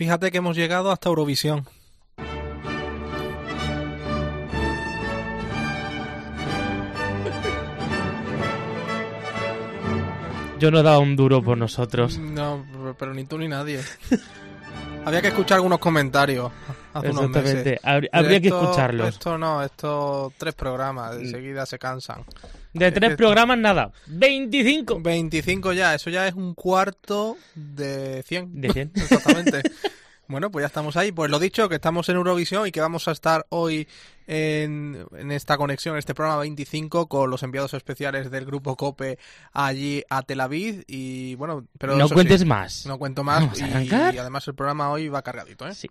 Fíjate que hemos llegado hasta Eurovisión. Yo no he dado un duro por nosotros. No, pero ni tú ni nadie. Había que escuchar algunos comentarios hace unos meses. Exactamente. Habr- Habría que escucharlos. Esto no, estos tres programas, enseguida se cansan. De tres programas, nada. 25. 25 ya, eso ya es un cuarto de 100. De 100. Exactamente. bueno, pues ya estamos ahí. Pues lo dicho, que estamos en Eurovisión y que vamos a estar hoy en, en esta conexión, en este programa 25, con los enviados especiales del grupo COPE allí a Tel Aviv. Y bueno, pero no cuentes sí, más. No cuento más. Y, y además el programa hoy va cargadito, ¿eh? Sí.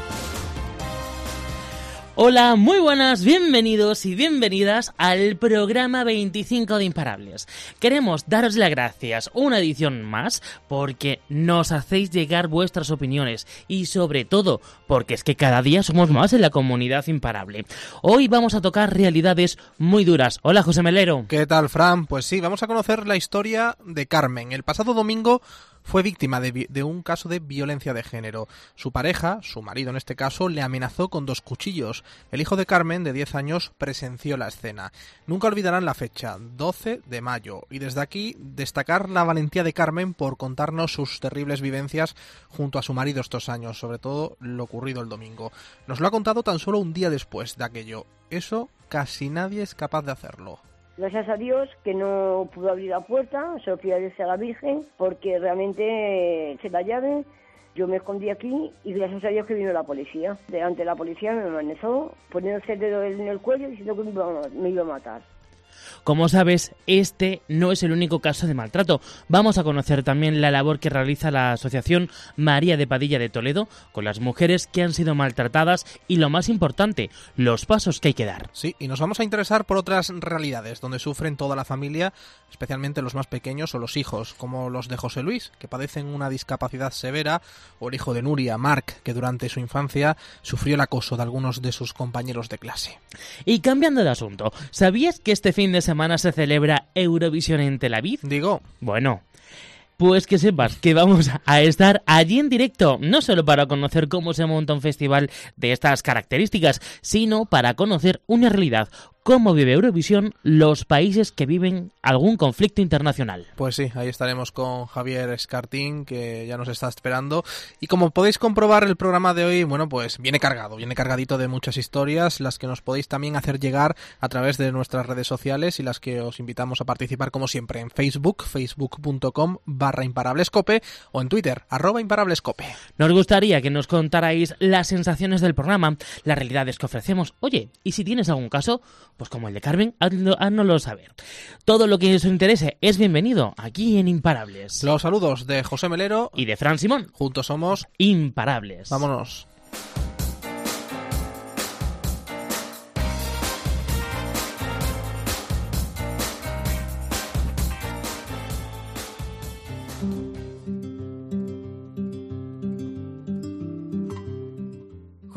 Hola, muy buenas, bienvenidos y bienvenidas al programa 25 de Imparables. Queremos daros las gracias una edición más porque nos hacéis llegar vuestras opiniones y sobre todo porque es que cada día somos más en la comunidad imparable. Hoy vamos a tocar realidades muy duras. Hola, José Melero. ¿Qué tal, Fran? Pues sí, vamos a conocer la historia de Carmen. El pasado domingo fue víctima de, un caso de violencia de género. Su pareja, su marido en este caso, le amenazó con dos cuchillos. El hijo de Carmen, de 10 años, presenció la escena. Nunca olvidarán la fecha, 12 de mayo. Y desde aquí destacar la valentía de Carmen por contarnos sus terribles vivencias junto a su marido estos años, sobre todo lo ocurrido el domingo. Nos lo ha contado tan solo un día después de aquello. Eso casi nadie es capaz de hacerlo. Gracias a Dios que no pudo abrir la puerta, quería decir a la Virgen, porque realmente eh, eché la llave, yo me escondí aquí y gracias a Dios que vino la policía. Delante de la policía me amenazó, poniéndose el dedo en el cuello diciendo que me iba a matar. Como sabes, este no es el único caso de maltrato. Vamos a conocer también la labor que realiza la Asociación María de Padilla de Toledo con las mujeres que han sido maltratadas y lo más importante, los pasos que hay que dar. Sí, y nos vamos a interesar por otras realidades donde sufren toda la familia, especialmente los más pequeños o los hijos, como los de José Luis, que padecen una discapacidad severa, o el hijo de Nuria, Marc, que durante su infancia sufrió el acoso de algunos de sus compañeros de clase. Y cambiando de asunto, ¿sabías que este fin de semana se celebra Eurovisión en Tel Aviv? Digo, Bueno, pues que sepas que vamos a estar allí en directo, no solo para conocer cómo se monta un festival de estas características, sino para conocer una realidad, cómo vive Eurovisión los países que viven algún conflicto internacional. pues sí, ahí estaremos con Javier Escartín, que ya nos está esperando. Y como podéis comprobar, el programa de hoy, bueno, pues viene cargado, viene cargadito de muchas historias, las que nos podéis también hacer llegar a través de nuestras redes sociales y las que os invitamos a participar, como siempre, en Facebook, facebook.com barra imparablescope o en Twitter, arroba imparablescope. Nos gustaría que nos contarais las sensaciones del programa, las realidades que ofrecemos. Oye, y si tienes algún caso, pues como el de Carmen, háznoslo saber. Todo lo que os interese es bienvenido aquí en Imparables. Los saludos de José Melero, Y de Fran Simón, juntos somos, Imparables. vámonos.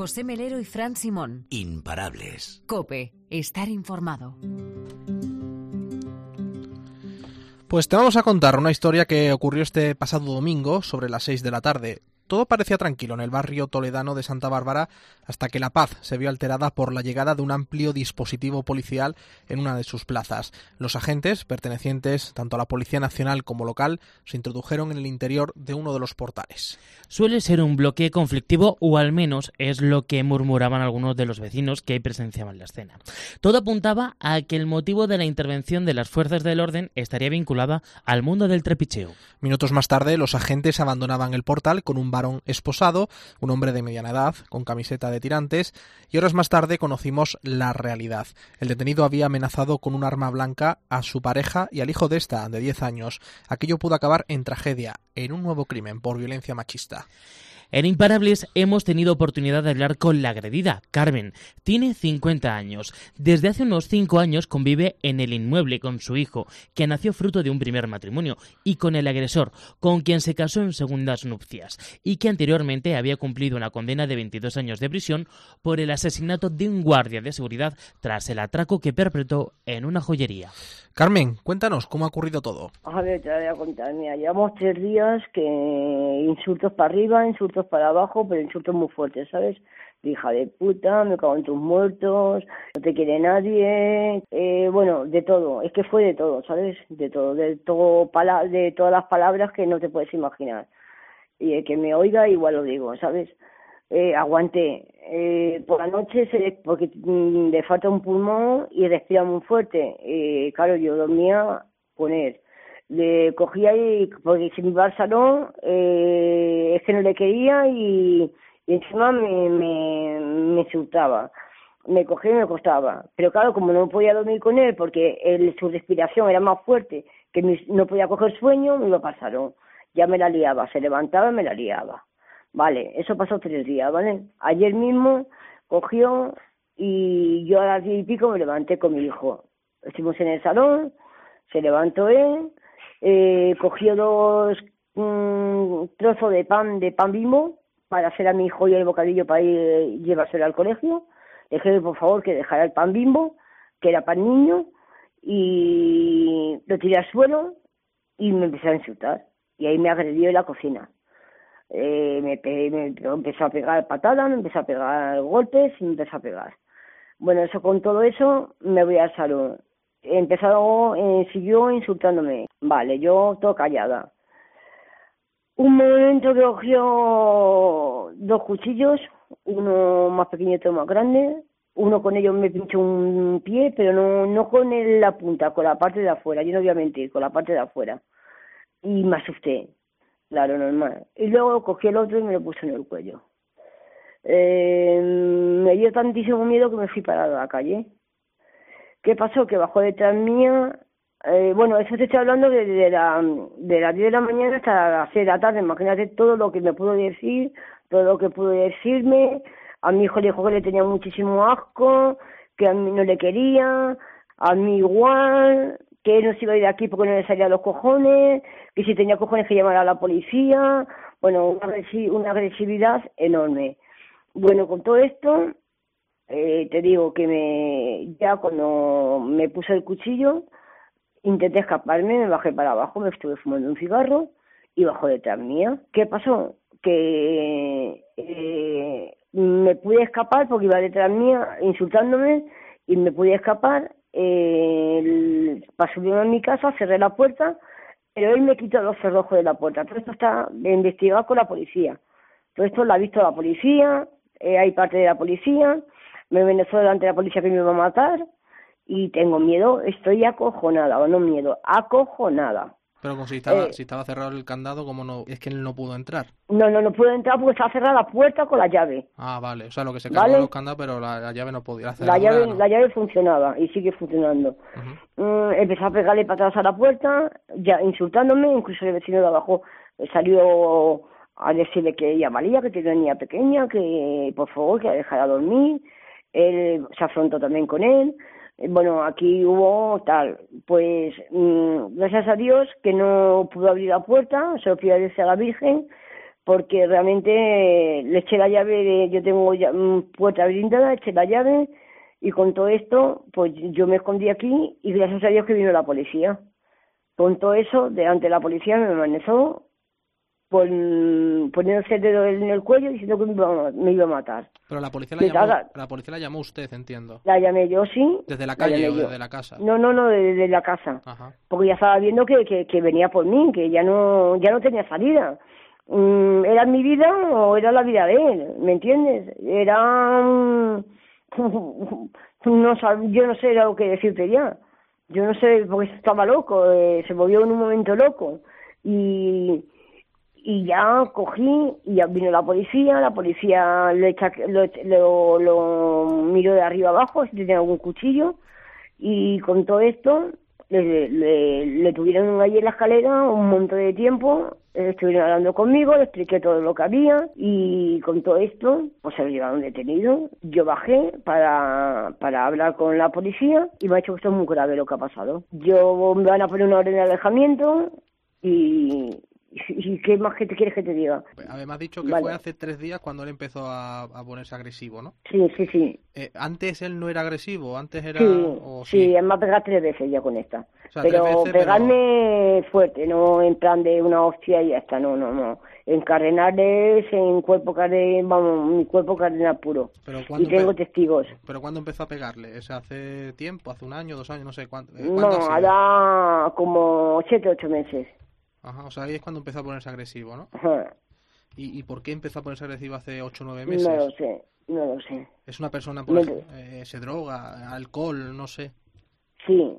José Melero y Fran Simón. Imparables. Cope, estar informado. Pues te vamos a contar una historia que ocurrió este pasado domingo sobre las 6 de la tarde. Todo parecía tranquilo en el barrio toledano de Santa Bárbara hasta que la paz se vio alterada por la llegada de un amplio dispositivo policial en una de sus plazas. Los agentes, pertenecientes tanto a la Policía Nacional como local, se introdujeron en el interior de uno de los portales. Suele ser un bloque conflictivo o al menos es lo que murmuraban algunos de los vecinos que presenciaban la escena. Todo apuntaba a que el motivo de la intervención de las fuerzas del orden estaría vinculada al mundo del trepicheo. Minutos más tarde, los agentes abandonaban el portal con un varón esposado, un hombre de mediana edad, con camiseta de tirantes, y horas más tarde conocimos la realidad. El detenido había amenazado con un arma blanca a su pareja y al hijo de esta, de 10 años. Aquello pudo acabar en tragedia, en un nuevo crimen por violencia machista. En Imparables hemos tenido oportunidad de hablar con la agredida, Carmen. Tiene 50 años. Desde hace unos 5 años convive en el inmueble con su hijo, que nació fruto de un primer matrimonio, y con el agresor, con quien se casó en segundas nupcias, y que anteriormente había cumplido una condena de 22 años de prisión por el asesinato de un guardia de seguridad tras el atraco que perpetró en una joyería. Carmen, cuéntanos cómo ha ocurrido todo. A ver, te voy a contar. Mira, llevamos tres días que insultos para arriba, insultos para abajo, pero insultos muy fuertes, ¿sabes? hija de puta, me cago en tus muertos, no te quiere nadie, eh, bueno, de todo, es que fue de todo, ¿sabes? De todo, de todo, de todas las palabras que no te puedes imaginar. Y el que me oiga igual lo digo, ¿sabes? Eh, aguanté. Eh, por la noche, se, porque mm, le falta un pulmón y respira muy fuerte. Eh, claro, yo dormía con él le cogía y porque si me iba al salón eh, es que no le quería y, encima me, me, me insultaba. Me cogía y me costaba pero claro como no podía dormir con él porque él, su respiración era más fuerte que no podía coger sueño me iba para el salón. Ya me la liaba. Se levantaba y me la liaba. Vale eso pasó tres días vale ayer mismo cogió y yo a las diez y pico me levanté con mi hijo. Estuvimos en el salón se levantó él eh, cogió dos mm, trozos de pan de pan bimbo para hacer a mi hijo y el bocadillo para ir llevárselo al colegio. Dejé por favor que dejara el pan bimbo, que era para niño, y lo tiré al suelo y me empecé a insultar. Y ahí me agredió en la cocina. Eh, me, me empezó a pegar patadas, me empezó a pegar golpes y me empezó a pegar. Bueno, eso con todo eso me voy al salón empezó, eh, siguió insultándome. Vale, yo todo callada. Un momento que cogió dos cuchillos, uno más pequeño y otro más grande. Uno con ellos me pinchó un pie, pero no, no con la punta, con la parte de afuera. Yo no voy a mentir, con la parte de afuera. Y me asusté, claro, normal. Y luego cogí el otro y me lo puse en el cuello. Eh, me dio tantísimo miedo que me fui parado a la calle ¿Qué pasó? Que bajó detrás mía. Eh, bueno, eso te estoy hablando de, la, de las 10 de la mañana hasta las 6 de la tarde. Imagínate todo lo que me pudo decir, todo lo que pudo decirme. A mi hijo le dijo que le tenía muchísimo asco, que a mí no le quería, a mí igual, que él no se iba a ir de aquí porque no le salía los cojones, que si tenía cojones que llamara a la policía. Bueno, una agresividad enorme. Bueno, con todo esto, eh, te digo que me ya cuando me puse el cuchillo intenté escaparme, me bajé para abajo, me estuve fumando un cigarro y bajó detrás mía. ¿Qué pasó? Que eh, me pude escapar porque iba detrás mía insultándome y me pude escapar. Eh, para subirme a mi casa, cerré la puerta, pero él me quitó los cerrojos de la puerta. Todo esto está investigado con la policía. Todo esto lo ha visto la policía, eh, hay parte de la policía me amenazó delante de la policía que me iba a matar y tengo miedo, estoy acojonada, o no miedo, acojonada. Pero como si estaba, eh, si estaba cerrado el candado, ¿cómo no? Es que él no pudo entrar. No, no, no pudo entrar porque estaba cerrada la puerta con la llave. Ah, vale. O sea, lo que se cargó los candados, pero la, llave no podía. La, llave, la llave funcionaba y sigue funcionando. Uh empezó a pegarle patadas a la puerta, ya insultándome, incluso el vecino de abajo salió a decirle que ella valía, que tenía niña pequeña, que por favor que la dejara dormir él se afrontó también con él. Eh, bueno, aquí hubo tal, pues mm, gracias a Dios que no pudo abrir la puerta, solo pido a la Virgen, porque realmente le eché la llave, yo tengo ya, mm, puerta blindada, eché la llave y con todo esto, pues yo me escondí aquí y gracias a Dios que vino la policía. Con todo eso, delante de la policía me amenazó con, poniéndose el dedo en el cuello diciendo que me iba, a matar. Pero la policía la, llamó, la policía la llamó usted, entiendo. La llamé yo, sí. ¿Desde la calle o desde la casa? No, no, no, desde, la casa. Porque ya estaba viendo que, que, venía por mí, que ya no, ya no tenía salida. Mm, ¿Era mi vida o era la vida de él? ¿Me entiendes? Era... no yo no sé lo que decirte ya. Yo no sé, porque estaba loco, eh, se movió en un momento loco. Y y ya cogí y ya vino la policía, la policía lo, echa, lo, lo, miró de arriba abajo si tenía algún cuchillo y con todo esto le, le, tuvieron ahí en la escalera un montón de tiempo Estuvieron hablando conmigo, le expliqué todo lo que había y con todo esto, pues se lo llevaron detenido. Yo bajé para, para hablar con la policía y me ha dicho que esto es muy grave lo que ha pasado. Yo me van a poner una orden de alejamiento y, y ¿qué más que te quieres que te diga? Además, dicho que Vale. fue hace tres días cuando él empezó a, a ponerse agresivo, ¿no? Sí, sí, sí. Eh, antes él no era agresivo, antes era... Sí, o sí, él me ha pegado tres veces ya con esta. O sea, pero veces, pero- pegarme fuerte, no en plan de una hostia y ya está, no, no, no. En cardenales, en cuerpo cardenal, vamos, mi cuerpo cardenal puro. Pero Y ¿cuándo, tengo testigos. pero ¿cuándo empezó a pegarle? ¿Es hace tiempo? ¿Hace un año, dos años? No sé cuánto. eh, ¿cuándo No, hará como siete, ocho meses. Ajá, o sea, ahí es cuando empezó a ponerse agresivo, ¿no? Ajá. ¿Y, y por qué empezó a ponerse agresivo hace ocho o nueve meses? No lo sé, no lo sé. Es una persona, por No ejemplo, eh, se droga, alcohol, no sé. Sí.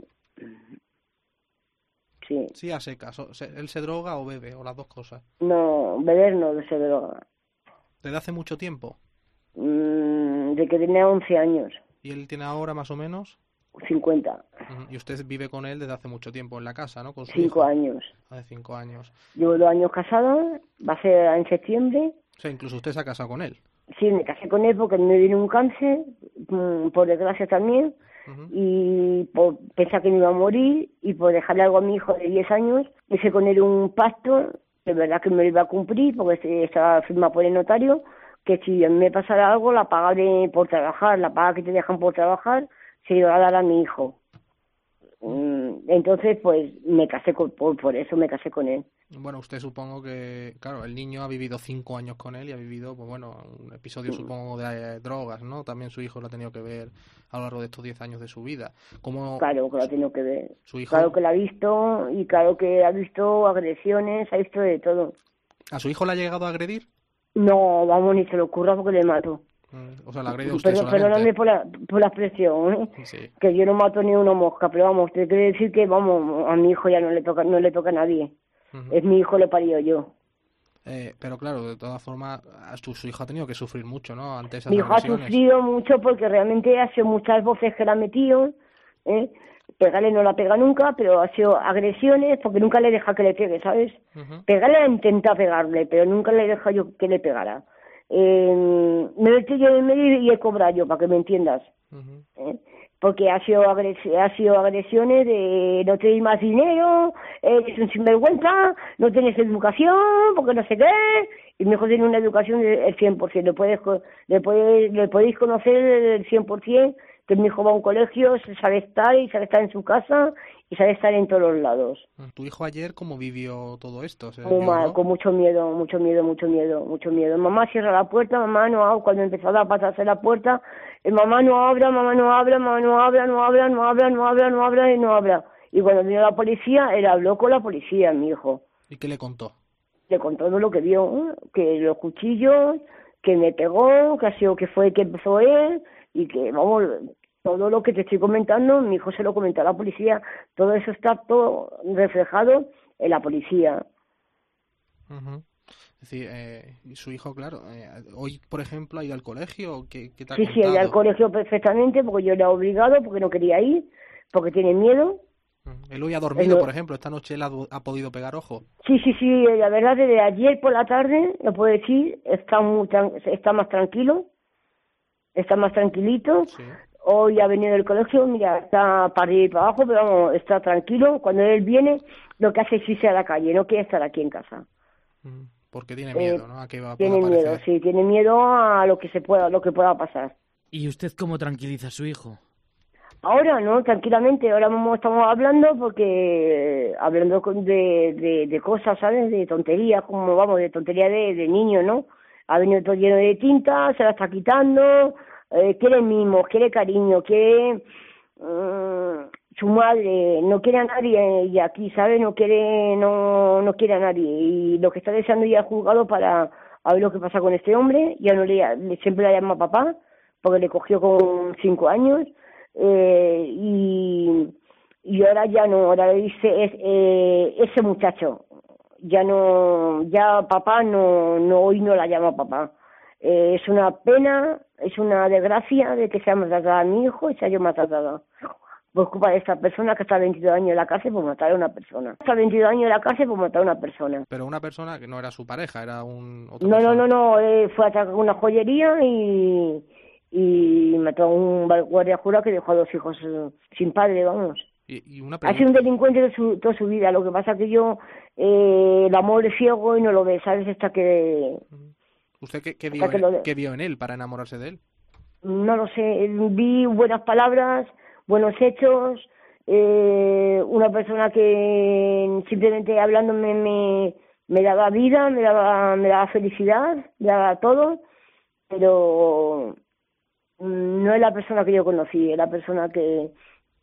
Sí. Sí, a secas. ¿Él se droga o bebe? O las dos cosas. No, beber no se droga. ¿Desde hace mucho tiempo? Mm, de que tenía 11 años, ¿Y él tiene ahora más o menos? 50, Ujú, Y usted vive con él desde hace mucho tiempo en la casa, ¿no? Con su 5 hijo. años. Hace cinco años. Llevo dos años casada, va a ser en septiembre. O sea, incluso usted se ha casado con él. Sí, me casé con él porque me vino un cáncer, mm, por desgracia también, Ujú. y por pensar que me iba a morir, y por dejarle algo a mi hijo de 10 años, hice con él un pacto, de verdad que me lo iba a cumplir, porque estaba firmado por el notario, que si me pasara algo, la paga de, por trabajar, la paga que te dejan por trabajar, se iba a dar a mi hijo. Mm, Entonces, pues me casé con, por, por eso me casé con él. Bueno, usted supongo que, claro, el niño ha vivido cinco años con él y ha vivido, pues bueno, un episodio supongo de eh, drogas, ¿no? También su hijo lo ha tenido que ver a lo largo de estos diez años de su vida. ¿Cómo Claro que lo ha tenido que ver. su hijo, Claro que la ha visto y claro que ha visto agresiones, ha visto de todo. a su hijo le ha llegado a agredir? No, vamos, ni se le ocurra porque le mato. Mm, O sea, ha agredido usted Pero, perdóname por la, por la expresión, ¿eh? Sí. que yo no mato ni una mosca, pero vamos, te quiero decir que, vamos, a mi hijo ya no le toca, no le toca a nadie. Es mi hijo, lo parió yo. Eh, pero claro, de todas formas, a su, su hijo ha tenido que sufrir mucho, ¿no? Ante esas Mi hijo ha sufrido mucho porque realmente ha sido muchas voces que le ha metido, ¿eh? Pegarle no la pega nunca, pero ha sido agresiones porque nunca le deja que le pegue, ¿sabes? Ujú. Pegarle ha intentado pegarle, pero nunca le deja yo que le pegara. Eh, me metido yo en el medio y he cobrado yo, para que me entiendas. ¿eh? Porque ha sido, agresi- ha sido agresiones de no tenéis más dinero, eres un sinvergüenza, no tienes educación, porque no sé qué. Y hijo tiene una educación del 100%. Le, puedes, le, puedes, le podéis conocer el 100%, que mi hijo va a un colegio, sabe estar y sabe estar en su casa y sabe estar en todos los lados. ¿Tu hijo ayer cómo vivió todo esto? ¿Se Muy mal, lloró? con mucho miedo, mucho miedo, mucho miedo, mucho miedo. Mamá cierra la puerta, mamá no abre. Cuando empezó a hacia la puerta, eh, mamá no abra, mamá no abra, mamá no abra, no abra, no abra, no abra, no abra y no abra. Y cuando vino la policía, él habló con la policía, mi hijo. ¿Y qué le contó? Le contó todo lo que vio, ¿eh? que los cuchillos, que me pegó, que ha sido que fue que empezó él y que, vamos, todo lo que te estoy comentando, mi hijo se lo comentó a la policía. Todo eso está todo reflejado en la policía. Ujú. Es decir, eh, su hijo, claro, eh, hoy, por ejemplo, ha ido al colegio. ¿Qué, qué te ha Sí, sí, ella al contado? colegio perfectamente porque yo le he obligado, porque no quería ir, porque tiene miedo. Él hoy ha dormido, por ejemplo, esta noche él ha, ha podido pegar ojo. Sí, sí, sí, la verdad, desde ayer por la tarde, lo puedo decir, está, muy está más tranquilo, está más tranquilito. Sí. Hoy ha venido del colegio, mira, está para arriba y para abajo, pero vamos, está tranquilo. Cuando él viene, lo que hace es irse a la calle, no quiere estar aquí en casa. Ujú. Porque tiene Eh, miedo, ¿no? A que va a Tiene aparecer. miedo, sí, tiene miedo a lo que se pueda, lo que pueda pasar. ¿Y usted cómo tranquiliza a su hijo? Ahora, ¿no? Tranquilamente. Ahora mismo estamos hablando porque... Hablando con- de, de, de cosas, ¿sabes? De tonterías, como vamos, de tonterías de, de niño, ¿no? Ha venido todo lleno de tinta, se la está quitando, eh, quiere mimos, quiere cariño, quiere... mm, su madre, no quiere a nadie y aquí, ¿sabes? No quiere, no, no quiere a nadie. Y lo que está deseando ya el juzgado para a ver lo que pasa con este hombre, ya no le- siempre la llama papá, porque le cogió con cinco años, eh, y, y ahora ya no, ahora le dice es, eh, ese muchacho, ya no, ya papá no, no hoy no la llama papá. Eh, es una pena, es una desgracia de que sea maltratada a mi hijo y sea yo maltratada. por culpa de esta persona que está 22 años en la cárcel por matar a una persona. Está 22 años en la cárcel por matar a una persona. Pero una persona que no era su pareja, era un... otra No, no, no, no, eh, fue a atracar una joyería y, y mató a un guardia jurado que dejó a dos hijos sin padre, vamos. Y, y una Ha sido un delincuente de su, toda su vida, lo que pasa que yo, eh, el amor es ciego y no lo ve, ¿sabes? Hasta que, ¿usted qué, qué vio que en, lo qué vio en él para enamorarse de él? no lo sé, vi buenas palabras, buenos hechos, eh, una persona que simplemente hablándome me, me daba vida, me daba, me daba felicidad, me daba todo, pero mm, no es la persona que yo conocí, es la persona que,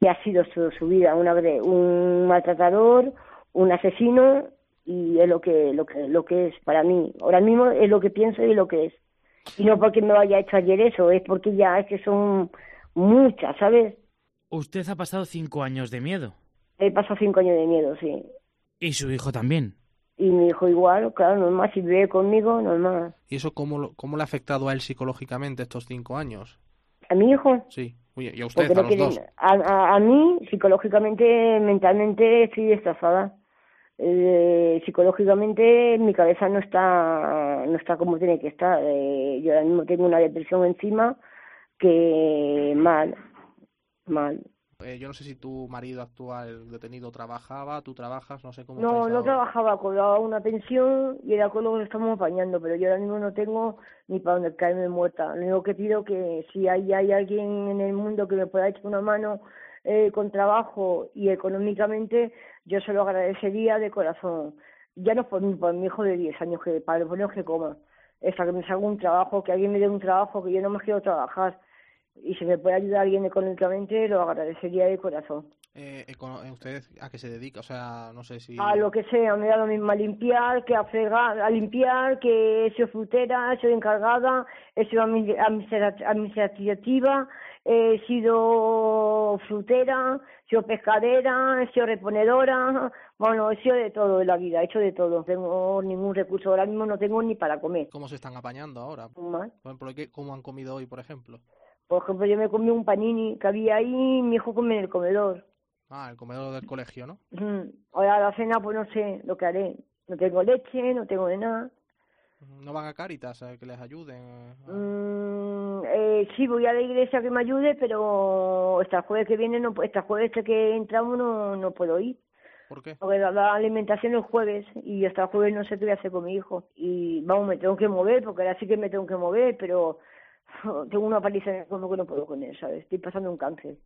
que ha sido su, su vida, un, agre- un maltratador, un asesino y es lo que, lo que, lo que es para mí. Ahora mismo es lo que pienso y lo que es. Y no porque me haya hecho ayer eso, es porque ya es que son muchas, ¿sabes? Usted ha pasado cinco años de miedo. He pasado cinco años de miedo, sí. Y su hijo también. Y mi hijo igual, claro, normal, si vive conmigo, normal. ¿Y eso cómo, lo- cómo le ha afectado a él psicológicamente estos cinco años? ¿A mi hijo? Sí, Oye, y a usted, a los dos. a, a, a mí, psicológicamente, mentalmente, estoy destrozada. Eh, psicológicamente, mi cabeza no está, no está como tiene que estar. Eh, yo ahora mismo tengo una depresión encima que mal, mal. Eh, yo no sé si tu marido actual detenido trabajaba, tú trabajas, no sé cómo No, no trabajaba, cobraba una pensión y era con lo que lo estamos apañando, pero yo ahora mismo no tengo ni para dónde caerme muerta. Lo único que pido que si hay, hay alguien en el mundo que me pueda echar una mano eh, con trabajo y económicamente, yo se lo agradecería de corazón. Ya no por, mi- por mi hijo de 10 años, que para lo menos que coma. Es para que me salga un trabajo, que alguien me dé un trabajo, que yo no más quiero trabajar. Y si me puede ayudar alguien económicamente, lo agradecería de corazón. Eh, eh, ¿Usted a qué se dedica? O sea, no sé si... A lo que sea, me da lo mismo a limpiar, que a fregar, a limpiar, que he sido frutera, sido encargada, he sido admi- administra- administrativa, he sido frutera, he sido pescadera, he sido reponedora, bueno, he sido de todo en la vida, he hecho de todo, no tengo ningún recurso, ahora mismo no tengo ni para comer. ¿Cómo se están apañando ahora? Por Mal. ejemplo, ¿qué- ¿cómo han comido hoy, por ejemplo? Por ejemplo, yo me comí un panini que había ahí y mi hijo come en el comedor. Ah, el comedor del colegio, ¿no? Ahora la cena, pues no sé lo que haré. No tengo leche, no tengo de nada. ¿No van a Cáritas a que les ayuden? Mm, eh, sí, voy a la iglesia que me ayude, pero el jueves que viene, no, el jueves este que entramos no, no puedo ir. ¿Por qué? Porque la, la alimentación el jueves y hasta el jueves no sé qué voy a hacer con mi hijo. Y vamos, me tengo que mover, porque ahora sí que me tengo que mover, pero tengo una paliza en el estómago que no puedo con él, ¿sabes? Estoy pasando un cáncer.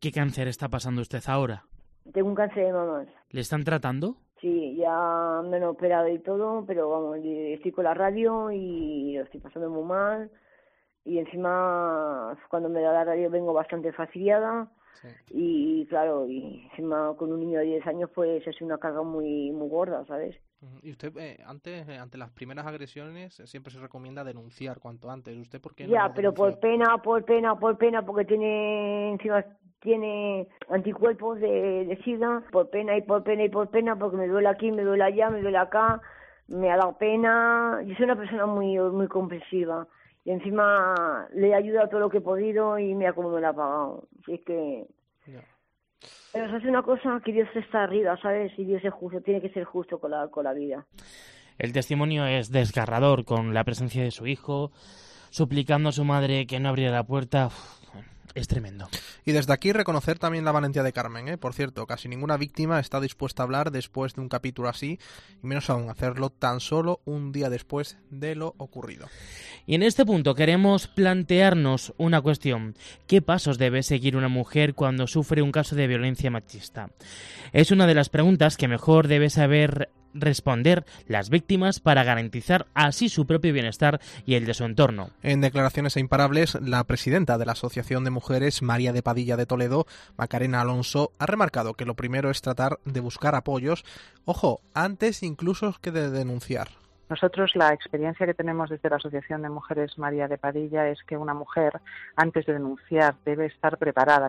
¿Qué cáncer está pasando usted ahora? Tengo un cáncer de mamás. ¿Le están tratando? Sí, ya me han operado y todo, pero vamos, estoy con la radio y lo estoy pasando muy mal. Y encima, cuando me da la radio vengo bastante fastidiada. Sí. Y claro, y encima con un niño de 10 años, pues es una carga muy muy gorda, ¿sabes? Y usted, eh, antes, eh, ante las primeras agresiones, eh, siempre se recomienda denunciar cuanto antes. ¿Usted por qué no Ya, pero por pena, por pena, por pena, porque tiene encima tiene anticuerpos de, de SIDA, por pena y por pena y por pena, porque me duele aquí, me duele allá, me duele acá, me ha dado pena. Yo soy una persona muy muy comprensiva y encima le he ayudado todo lo que he podido y mira cómo me lo ha pagado. Así es que. Pero eso es una cosa que Dios está arriba, ¿sabes? Y Dios es justo, tiene que ser justo con la, con la vida. El testimonio es desgarrador con la presencia de su hijo, suplicando a su madre que no abriera la puerta. Es tremendo. Y desde aquí reconocer también la valentía de Carmen, ¿eh? Por cierto, casi ninguna víctima está dispuesta a hablar después de un capítulo así, y menos aún hacerlo tan solo un día después de lo ocurrido. Y en este punto queremos plantearnos una cuestión. ¿Qué pasos debe seguir una mujer cuando sufre un caso de violencia machista? Es una de las preguntas que mejor debe saber responder las víctimas para garantizar así su propio bienestar y el de su entorno. En declaraciones a imparables, la presidenta de la Asociación de Mujeres, María de Padilla de Toledo, Macarena Alonso, ha remarcado que lo primero es tratar de buscar apoyos, ojo, antes incluso que de denunciar. Nosotros la experiencia que tenemos desde la Asociación de Mujeres María de Padilla es que una mujer antes de denunciar debe estar preparada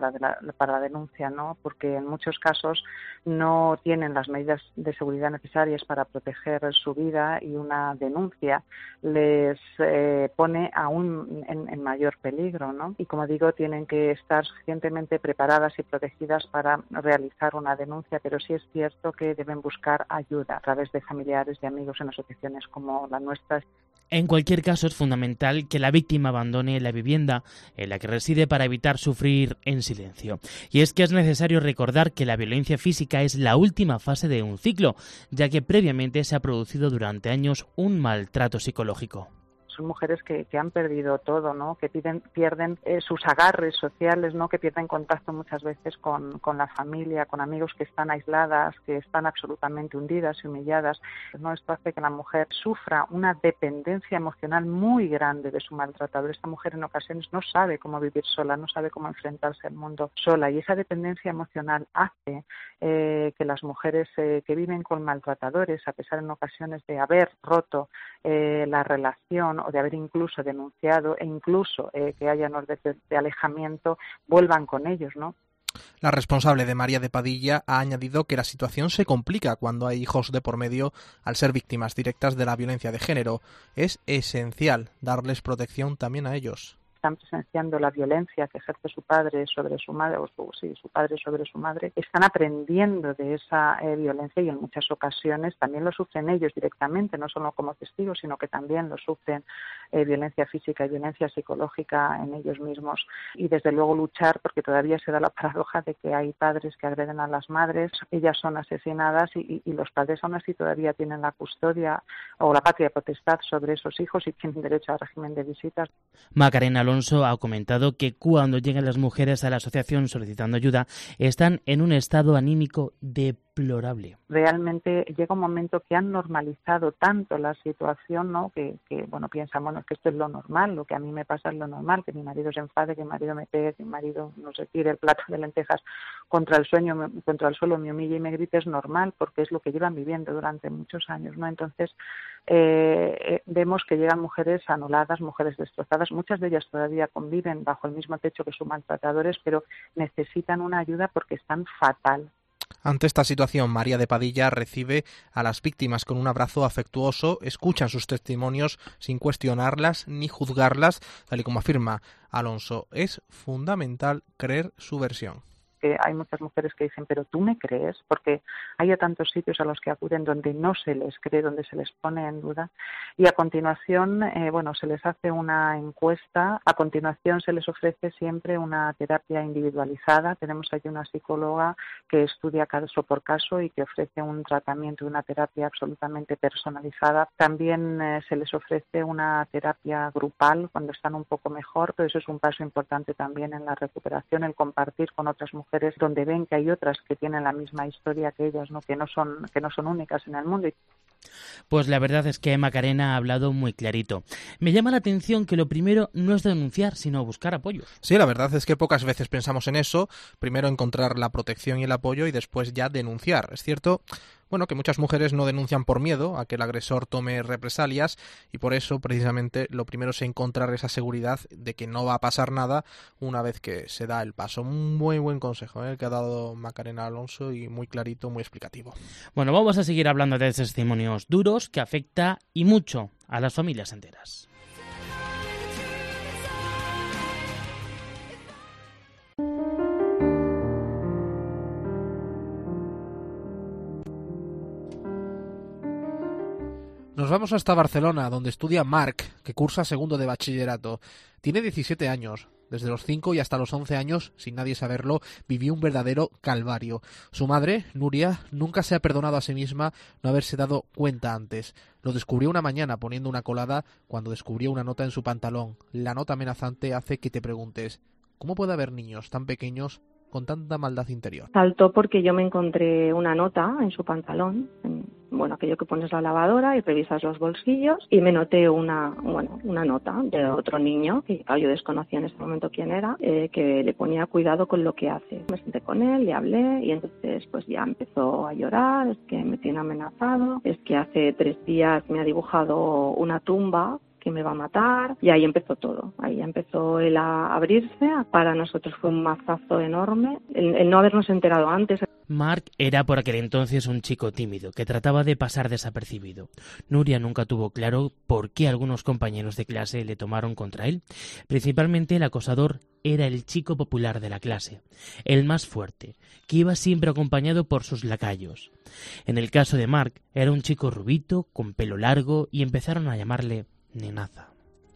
para la denuncia, ¿no? Porque en muchos casos no tienen las medidas de seguridad necesarias para proteger su vida y una denuncia les eh, pone aún en, en, mayor peligro, ¿no? Y como digo, tienen que estar suficientemente preparadas y protegidas para realizar una denuncia, pero sí es cierto que deben buscar ayuda a través de familiares y amigos en asociaciones como la nuestra. En cualquier caso, es fundamental que la víctima abandone la vivienda en la que reside para evitar sufrir en silencio. Y es que es necesario recordar que la violencia física es la última fase de un ciclo, ya que previamente se ha producido durante años un maltrato psicológico son mujeres que, que, han perdido todo, ¿no? Que piden, pierden eh, sus agarres sociales, ¿no? Que pierden contacto muchas veces con, la familia, con amigos que están aisladas, que están absolutamente hundidas y humilladas. Esto hace que la mujer sufra una dependencia emocional muy grande de su maltratador. Esta mujer en ocasiones no sabe cómo vivir sola, no sabe cómo enfrentarse al mundo sola y esa dependencia emocional hace eh, que las mujeres eh, que viven con maltratadores, a pesar en ocasiones de haber roto eh, la relación o de haber incluso denunciado e incluso eh, que haya órdenes de alejamiento, vuelvan con ellos, ¿no? La responsable de María de Padilla ha añadido que la situación se complica cuando hay hijos de por medio al ser víctimas directas de la violencia de género. Es esencial darles protección también a ellos están presenciando la violencia que ejerce su padre sobre su madre, o su, sí, su padre sobre su madre, están aprendiendo de esa eh, violencia y en muchas ocasiones también lo sufren ellos directamente, no solo como testigos, sino que también lo sufren eh, violencia física y violencia psicológica en ellos mismos. Y desde luego luchar, porque todavía se da la paradoja de que hay padres que agreden a las madres, ellas son asesinadas y, los padres aún así todavía tienen la custodia o la patria potestad sobre esos hijos y tienen derecho al régimen de visitas. Macarena Alonso ha comentado que cuando llegan las mujeres a la asociación solicitando ayuda, están en un estado anímico Realmente llega un momento que han normalizado tanto la situación, ¿no? Que, bueno, piensan, bueno, que esto es lo normal, lo que a mí me pasa es lo normal, que mi marido se enfade, que mi marido me pegue, que mi marido, no se tire el plato de lentejas contra el sueño, contra el suelo, me humille y me grite, es normal, porque es lo que llevan viviendo durante muchos años, ¿no? Entonces, eh, eh, vemos que llegan mujeres anuladas, mujeres destrozadas, muchas de ellas todavía conviven bajo el mismo techo que sus maltratadores, pero necesitan una ayuda porque están fatal. Ante esta situación, María de Padilla recibe a las víctimas con un abrazo afectuoso, escucha sus testimonios sin cuestionarlas ni juzgarlas, tal y como afirma Alonso. Es fundamental creer su versión que hay muchas mujeres que dicen, pero tú me crees, porque hay tantos sitios a los que acuden donde no se les cree, donde se les pone en duda. Y a continuación, eh, bueno, se les hace una encuesta, a continuación se les ofrece siempre una terapia individualizada. Tenemos aquí una psicóloga que estudia caso por caso y que ofrece un tratamiento, una terapia absolutamente personalizada. También eh, se les ofrece una terapia grupal cuando están un poco mejor, pero eso es un paso importante también en la recuperación, el compartir con otras mujeres donde ven que hay otras que tienen la misma historia que ellas, ¿no? que no son que no son únicas en el mundo. Pues la verdad es que Macarena ha hablado muy clarito. Me llama la atención que lo primero no es denunciar, sino buscar apoyo. Sí, la verdad es que pocas veces pensamos en eso. Primero encontrar la protección y el apoyo y después ya denunciar. Es cierto bueno, que muchas mujeres no denuncian por miedo a que el agresor tome represalias y por eso precisamente lo primero es encontrar esa seguridad de que no va a pasar nada una vez que se da el paso. Un muy buen consejo ¿eh? que ha dado Macarena Alonso y muy clarito, muy explicativo. Bueno, vamos a seguir hablando de testimonios duros que afecta y mucho a las familias enteras. Vamos hasta Barcelona, donde estudia Marc, que cursa segundo de bachillerato. Tiene 17 años. Desde los 5 y hasta los 11 años, sin nadie saberlo, vivió un verdadero calvario. Su madre, Nuria, nunca se ha perdonado a sí misma no haberse dado cuenta antes. Lo descubrió una mañana poniendo una colada cuando descubrió una nota en su pantalón. La nota amenazante hace que te preguntes, ¿cómo puede haber niños tan pequeños con tanta maldad interior? Saltó porque yo me encontré una nota en su pantalón, bueno, aquello que pones la lavadora y revisas los bolsillos y me noté una, bueno, una nota de otro niño, que yo desconocía en ese momento quién era, eh, que le ponía cuidado con lo que hace. Me senté con él, le hablé y entonces pues ya empezó a llorar, es que me tiene amenazado, es que hace tres días me ha dibujado una tumba que me va a matar. Y ahí empezó todo. Ahí empezó el a abrirse. Para nosotros fue un mazazo enorme. El no habernos enterado antes. Mark era por aquel entonces un chico tímido que trataba de pasar desapercibido. Nuria nunca tuvo claro por qué algunos compañeros de clase le tomaron contra él. Principalmente el acosador era el chico popular de la clase, el más fuerte, que iba siempre acompañado por sus lacayos. En el caso de Mark, era un chico rubito, con pelo largo, y empezaron a llamarle nenaza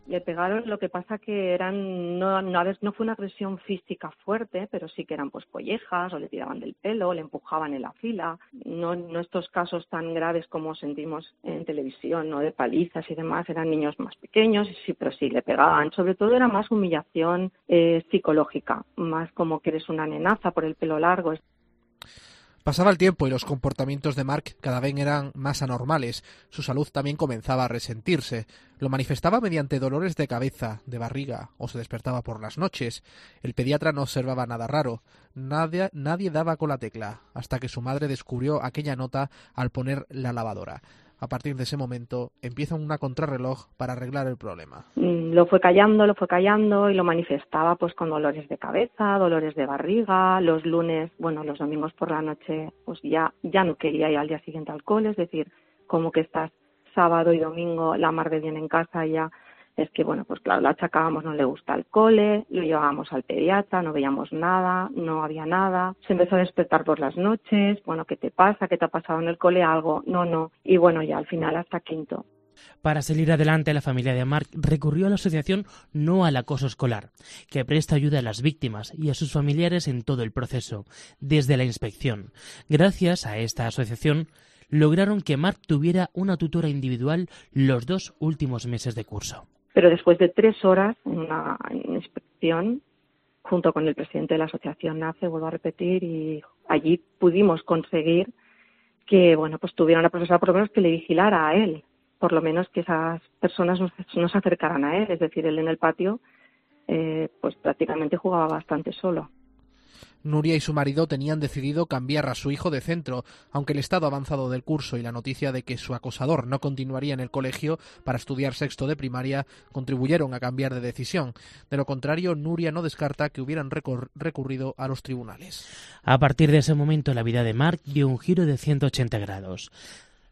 le pegaron, lo que pasa que eran, no, no, no fue una agresión física fuerte, pero sí que eran pues collejas, o le tiraban del pelo, le empujaban en la fila, no, no estos casos tan graves como sentimos en televisión, no de palizas y demás, eran niños más pequeños, sí, pero sí le pegaban, sobre todo era más humillación eh, psicológica, más como que eres una nenaza por el pelo largo. Pasaba el tiempo y los comportamientos de Mark cada vez eran más anormales. Su salud también comenzaba a resentirse. Lo manifestaba mediante dolores de cabeza, de barriga, o se despertaba por las noches. El pediatra no observaba nada raro. Nadie, nadie daba con la tecla, hasta que su madre descubrió aquella nota al poner la lavadora. A partir de ese momento empieza una contrarreloj para arreglar el problema. Mm, lo fue callando, lo fue callando y lo manifestaba pues con dolores de cabeza, dolores de barriga, los lunes, bueno, los domingos por la noche pues ya ya no quería ir al día siguiente al cole, es decir, como que estás sábado y domingo la mar de bien en casa ya es que, bueno, pues claro, la achacábamos, no le gusta el cole, lo llevábamos al pediatra, no veíamos nada, no había nada, se empezó a despertar por las noches, bueno, ¿qué te pasa? ¿Qué te ha pasado en el cole? Algo, no, no, y bueno, ya al final hasta quinto. Para salir adelante, la familia de Mark recurrió a la asociación No al Acoso Escolar, que presta ayuda a las víctimas y a sus familiares en todo el proceso, desde la inspección. Gracias a esta asociación, lograron que Mark tuviera una tutora individual los dos últimos meses de curso. Pero después de tres horas en una inspección, junto con el presidente de la asociación NACE, vuelvo a repetir, y allí pudimos conseguir que, bueno, pues tuviera una profesora por lo menos que le vigilara a él, por lo menos que esas personas no, se acercaran a él, es decir, él en el patio, eh, pues prácticamente jugaba bastante solo. Nuria y su marido tenían decidido cambiar a su hijo de centro, aunque el estado avanzado del curso y la noticia de que su acosador no continuaría en el colegio para estudiar sexto de primaria contribuyeron a cambiar de decisión. De lo contrario, Nuria no descarta que hubieran recurrido a los tribunales. A partir de ese momento, la vida de Mark dio un giro de 180 grados.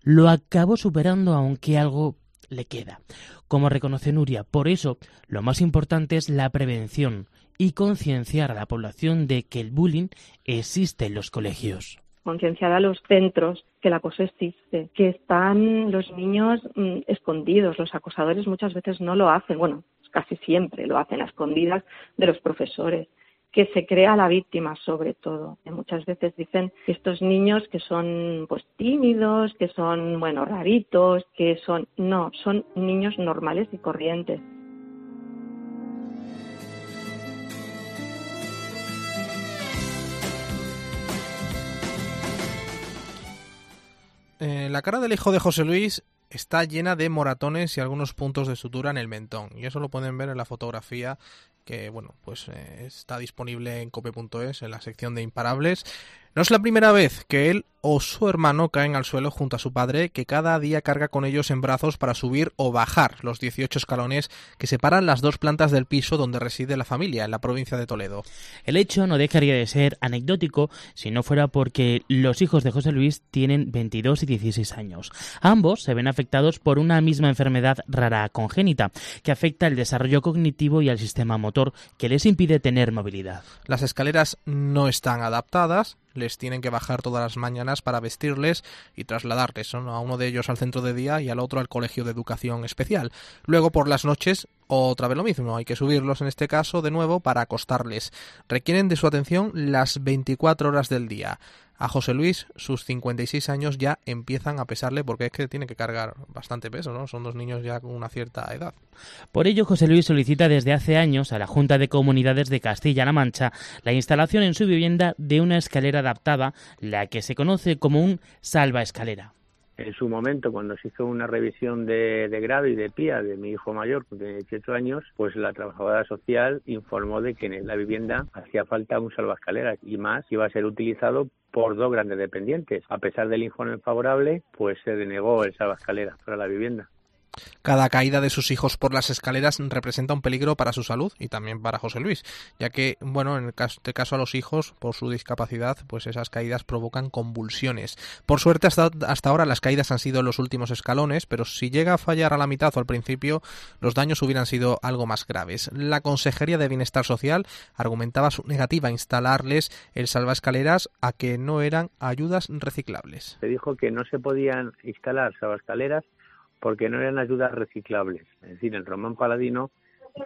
Lo acabó superando, aunque algo le queda. Como reconoce Nuria, por eso lo más importante es la prevención y concienciar a la población de que el bullying existe en los colegios. Concienciar a los centros que el acoso existe, que están los niños mm, escondidos, los acosadores muchas veces no lo hacen, bueno, casi siempre lo hacen a escondidas de los profesores que se crea la víctima sobre todo. muchas veces dicen que estos niños que son pues tímidos, que son bueno raritos, que son no, son niños normales y corrientes. Eh, la cara del hijo de José Luis está llena de moratones y algunos puntos de sutura en el mentón. Y eso lo pueden ver en la fotografía que, bueno, pues eh, está disponible en cope.es en la sección de imparables. No es la primera vez que él o su hermano caen al suelo junto a su padre, que cada día carga con ellos en brazos para subir o bajar los 18 escalones que separan las dos plantas del piso donde reside la familia, en la provincia de Toledo. El hecho no dejaría de ser anecdótico si no fuera porque los hijos de José Luis tienen 22 y 16 años. Ambos se ven afectados por una misma enfermedad rara congénita, que afecta el desarrollo cognitivo y al sistema motor, que les impide tener movilidad. Las escaleras no están adaptadas, les tienen que bajar todas las mañanas para vestirles y trasladarles a uno de ellos al centro de día y al otro al colegio de educación especial. Luego por las noches otra vez lo mismo, hay que subirlos en este caso de nuevo para acostarles. Requieren de su atención las 24 horas del día. A José Luis, sus 56 años ya empiezan a pesarle porque es que tiene que cargar bastante peso, ¿no? Son dos niños ya con una cierta edad. Por ello, José Luis solicita desde hace años a la Junta de Comunidades de Castilla-La Mancha la instalación en su vivienda de una escalera adaptada, la que se conoce como un salva escalera en su momento, cuando se hizo una revisión de, grado y de PIA de mi hijo mayor, que tiene 18 años, pues la trabajadora social informó de que en la vivienda hacía falta un salvaescaleras y más iba a ser utilizado por dos grandes dependientes. A pesar del informe favorable, pues se denegó el salvaescaleras para la vivienda. Cada caída de sus hijos por las escaleras representa un peligro para su salud y también para José Luis, ya que, bueno, en este caso a los hijos, por su discapacidad, pues esas caídas provocan convulsiones. Por suerte, hasta, hasta ahora las caídas han sido los últimos escalones, pero si llega a fallar a la mitad o al principio, los daños hubieran sido algo más graves. La Consejería de Bienestar Social argumentaba su negativa a instalarles el salvaescaleras a que no eran ayudas reciclables. Se dijo que no se podían instalar salvaescaleras porque no eran ayudas reciclables. Es decir, el Román Paladino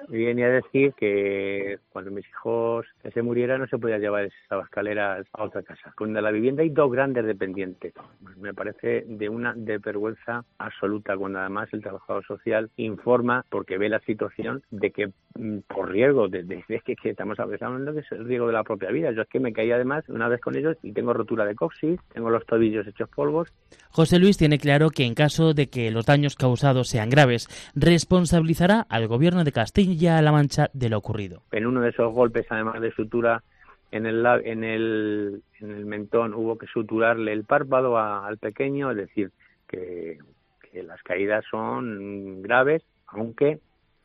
viene a decir que cuando mis hijos se murieran no se podía llevar esas escaleras a otra casa. Con la vivienda hay dos grandes dependientes. Me parece de una de vergüenza absoluta cuando además el trabajador social informa porque ve la situación de que mm, por riesgo, de, que, estamos hablando que es el riesgo de la propia vida. Yo es que me caí además una vez con ellos y tengo rotura de coxis, tengo los tobillos hechos polvos. José Luis tiene claro que en caso de que los daños causados sean graves, responsabilizará al gobierno de Castilla Castilla-La Mancha de lo ocurrido. En uno de esos golpes, además de sutura en el, en el, en el mentón, hubo que suturarle el párpado al pequeño, es decir, que, las caídas son graves, aunque,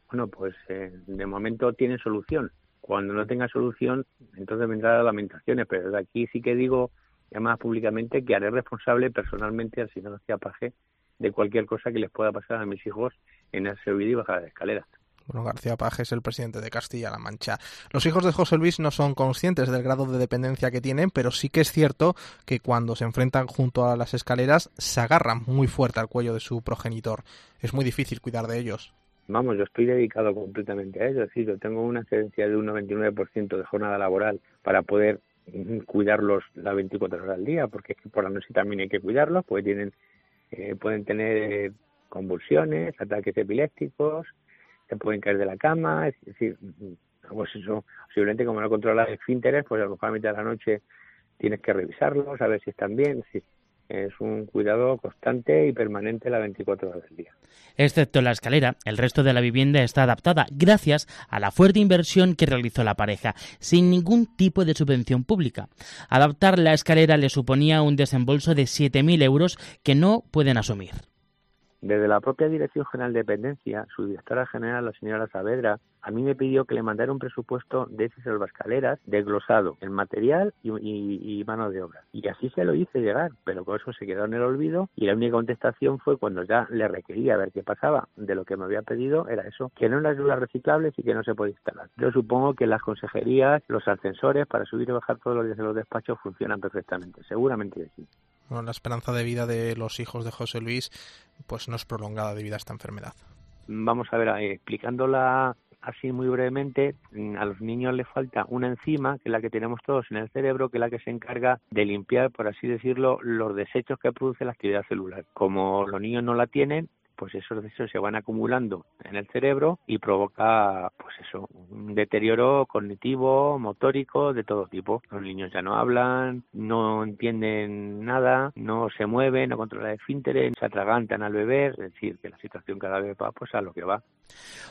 bueno, pues eh, de momento tienen solución. Cuando no tenga solución, entonces vendrán las lamentaciones, pero de aquí sí que digo, además públicamente, que haré responsable personalmente al señor García Paje de cualquier cosa que les pueda pasar a mis hijos en el subir y bajar de escaleras. Bueno, García Paje es el presidente de Castilla-La Mancha. Los hijos de José Luis no son conscientes del grado de dependencia que tienen, pero sí que es cierto que cuando se enfrentan junto a las escaleras se agarran muy fuerte al cuello de su progenitor. Es muy difícil cuidar de ellos. Vamos, yo estoy dedicado completamente a ello. Es decir, yo tengo una excedencia de un 99% de jornada laboral para poder cuidarlos las 24 horas al día, porque por la noche también hay que cuidarlos, porque tienen, eh, pueden tener convulsiones, ataques epilépticos, se pueden caer de la cama, es decir, pues eso, posiblemente como no controlas esfínteres, pues a lo mejor a mitad de la noche tienes que revisarlos, a ver si están bien, si es un cuidado constante y permanente las 24 horas del día. Excepto la escalera, el resto de la vivienda está adaptada gracias a la fuerte inversión que realizó la pareja, sin ningún tipo de subvención pública. Adaptar la escalera le suponía un desembolso de 7.000 euros que no pueden asumir. Desde la propia Dirección General de Dependencia, su directora general, la señora Saavedra, a mí me pidió que le mandara un presupuesto de esas salvascaleras desglosado en material y, mano de obra. Y así se lo hice llegar, pero con eso se quedó en el olvido y la única contestación fue cuando ya le requería ver qué pasaba de lo que me había pedido, era eso, que no las ayudas reciclables y que no se puede instalar. Yo supongo que las consejerías, los ascensores para subir y bajar todos los días de los despachos funcionan perfectamente, seguramente sí. La esperanza de vida de los hijos de José Luis pues no es prolongada debido a esta enfermedad. Vamos a ver, eh, explicándola así muy brevemente, mm, a los niños les falta una enzima, que es la que tenemos todos en el cerebro, que es la que se encarga de limpiar, por así decirlo, los desechos que produce la actividad celular. Como los niños no la tienen, pues esos desechos se van acumulando en el cerebro y provoca, pues eso, un deterioro cognitivo, motórico, de todo tipo. Los niños ya no hablan, no entienden nada, no se mueven, no controlan el esfínteres, se atragantan al beber, es decir, que la situación cada vez va pues a lo que va.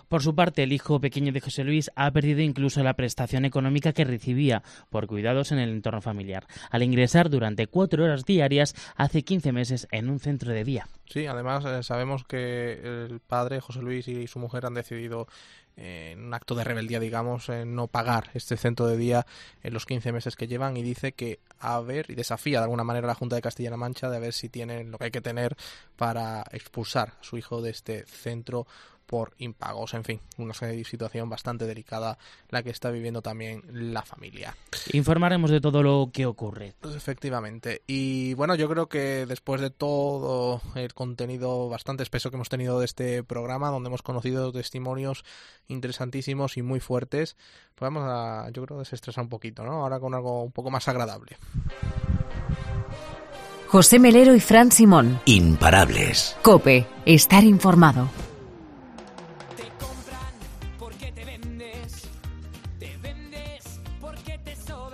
Por su parte, el hijo pequeño de José Luis ha perdido incluso la prestación económica que recibía por cuidados en el entorno familiar, al ingresar durante cuatro horas diarias hace 15 meses en un centro de día. Sí, además eh, sabemos que el padre, José Luis, y su mujer han decidido eh, en un acto de rebeldía, digamos, en no pagar este centro de día en los 15 meses que llevan y dice que a ver, y desafía de alguna manera a la Junta de Castilla-La Mancha de a ver si tienen lo que hay que tener para expulsar a su hijo de este centro por impagos. En fin, una situación bastante delicada la que está viviendo también la familia. Informaremos de todo lo que ocurre. Pues efectivamente. Y bueno, yo creo que después de todo el contenido bastante espeso que hemos tenido de este programa, donde hemos conocido testimonios interesantísimos y muy fuertes, pues vamos a, yo creo, desestresar un poquito, ¿no? Ahora con algo un poco más agradable. José Melero y Fran Simón. Imparables. Cope, estar informado.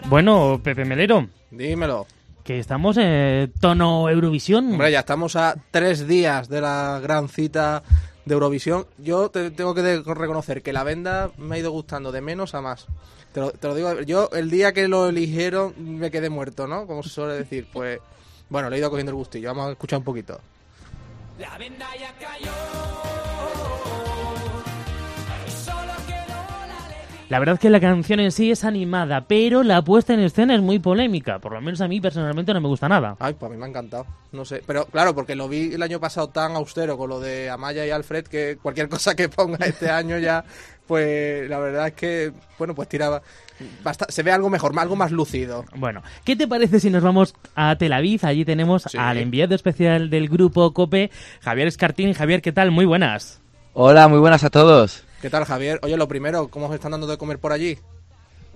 Bueno, Pepe Melero. Dímelo. Que estamos en tono Eurovisión. Hombre, ya estamos a tres días de la gran cita de Eurovisión. Yo te, tengo que reconocer que la venda me ha ido gustando de menos a más. Te lo, te lo, digo, yo el día que lo eligieron me quedé muerto, ¿no? Como se suele decir. Pues bueno, le he ido cogiendo el gustillo. Vamos a escuchar un poquito. La venda ya cayó. La verdad es que la canción en sí es animada, pero la puesta en escena es muy polémica. Por lo menos a mí personalmente no me gusta nada. Ay, pues a mí me ha encantado. No sé. Pero claro, porque lo vi el año pasado tan austero con lo de Amaya y Alfred que cualquier cosa que ponga este año ya, pues la verdad es que, bueno, pues tiraba. basta- se ve algo mejor, algo más lucido. Bueno, ¿qué te parece si nos vamos a Tel Aviv? Allí tenemos Sí. al enviado especial del grupo COPE, Javier Escartín. Javier, ¿qué tal? Muy buenas. Hola, muy buenas a todos. ¿Qué tal, Javier? Oye, lo primero, ¿cómo os están dando de comer por allí?